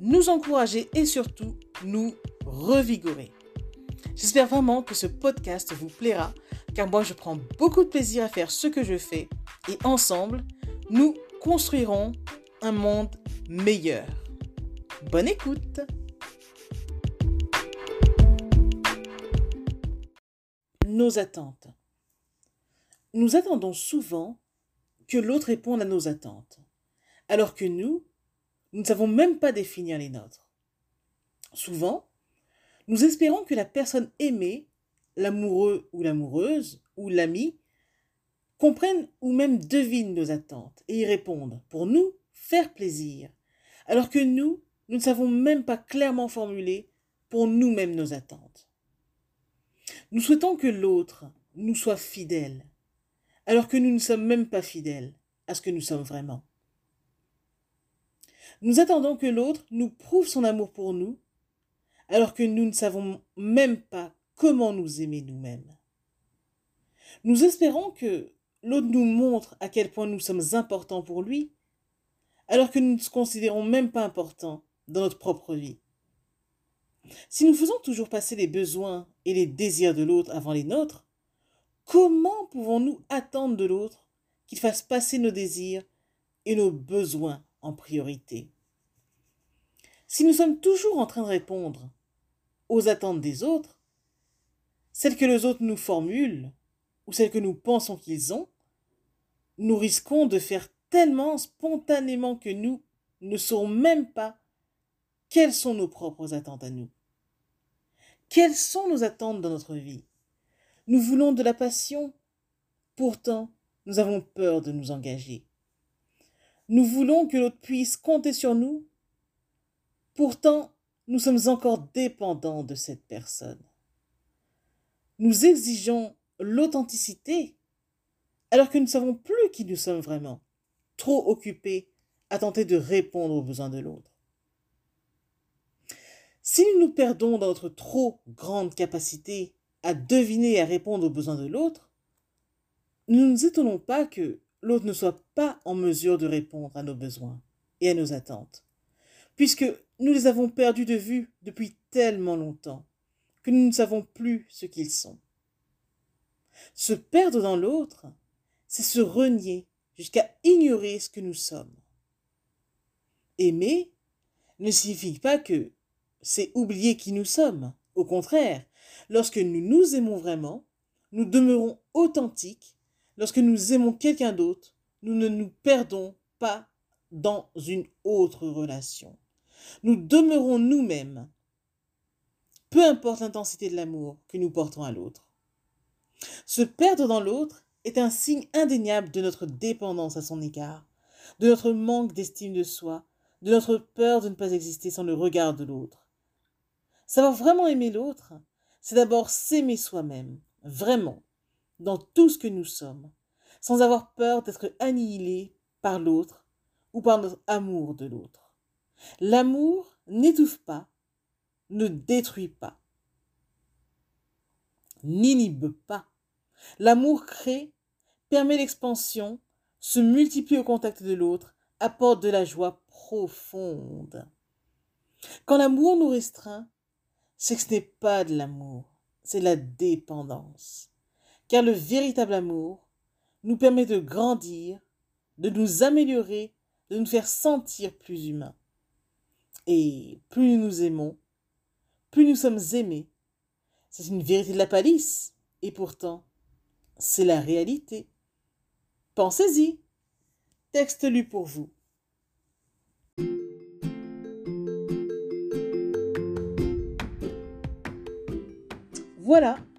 nous encourager et surtout nous revigorer. J'espère vraiment que ce podcast vous plaira car moi je prends beaucoup de plaisir à faire ce que je fais et ensemble, nous construirons un monde meilleur. Bonne écoute Nos attentes. Nous attendons souvent que l'autre réponde à nos attentes, alors que nous, nous ne savons même pas définir les nôtres. Souvent, nous espérons que la personne aimée, l'amoureux ou l'amoureuse, ou l'ami, comprenne ou même devine nos attentes et y répondent pour nous faire plaisir, alors que nous, nous ne savons même pas clairement formuler pour nous-mêmes nos attentes. Nous souhaitons que l'autre nous soit fidèle, alors que nous ne sommes même pas fidèles à ce que nous sommes vraiment. Nous attendons que l'autre nous prouve son amour pour nous, alors que nous ne savons même pas comment nous aimer nous-mêmes. Nous espérons que l'autre nous montre à quel point nous sommes importants pour lui, alors que nous ne nous considérons même pas importants dans notre propre vie. Si nous faisons toujours passer les besoins et les désirs de l'autre avant les nôtres, comment pouvons-nous attendre de l'autre qu'il fasse passer nos désirs et nos besoins priorité Si nous sommes toujours en train de répondre aux attentes des autres, celles que les autres nous formulent ou celles que nous pensons qu'ils ont, nous risquons de faire tellement spontanément que nous ne saurons même pas quelles sont nos propres attentes à nous. Quelles sont nos attentes dans notre vie? Nous voulons de la passion, pourtant nous avons peur de nous engager. Nous voulons que l'autre puisse compter sur nous, pourtant nous sommes encore dépendants de cette personne. Nous exigeons l'authenticité alors que nous ne savons plus qui nous sommes vraiment trop occupés à tenter de répondre aux besoins de l'autre. Si nous nous perdons dans notre trop grande capacité à deviner et à répondre aux besoins de l'autre, nous ne nous étonnons pas que l'autre ne soit pas en mesure de répondre à nos besoins et à nos attentes, puisque nous les avons perdus de vue depuis tellement longtemps que nous ne savons plus ce qu'ils sont. Se perdre dans l'autre, c'est se renier jusqu'à ignorer ce que nous sommes. Aimer ne signifie pas que c'est oublier qui nous sommes. Au contraire, lorsque nous nous aimons vraiment, nous demeurons authentiques. Lorsque nous aimons quelqu'un d'autre, nous ne nous perdons pas dans une autre relation. Nous demeurons nous-mêmes, peu importe l'intensité de l'amour que nous portons à l'autre. Se perdre dans l'autre est un signe indéniable de notre dépendance à son égard, de notre manque d'estime de soi, de notre peur de ne pas exister sans le regard de l'autre. Savoir vraiment aimer l'autre, c'est d'abord s'aimer soi-même, vraiment, dans tout ce que nous sommes, sans avoir peur d'être annihilé par l'autre ou par notre amour de l'autre. L'amour n'étouffe pas, ne détruit pas, n'inhibe pas. L'amour crée permet l'expansion, se multiplie au contact de l'autre, apporte de la joie profonde. Quand l'amour nous restreint, c'est que ce n'est pas de l'amour, c'est la dépendance. Car le véritable amour nous permet de grandir, de nous améliorer, de nous faire sentir plus humains. Et plus nous aimons, plus nous sommes aimés. C'est une vérité de la palisse, et pourtant, c'est la réalité. Pensez-y. Texte lu pour vous. Voilà,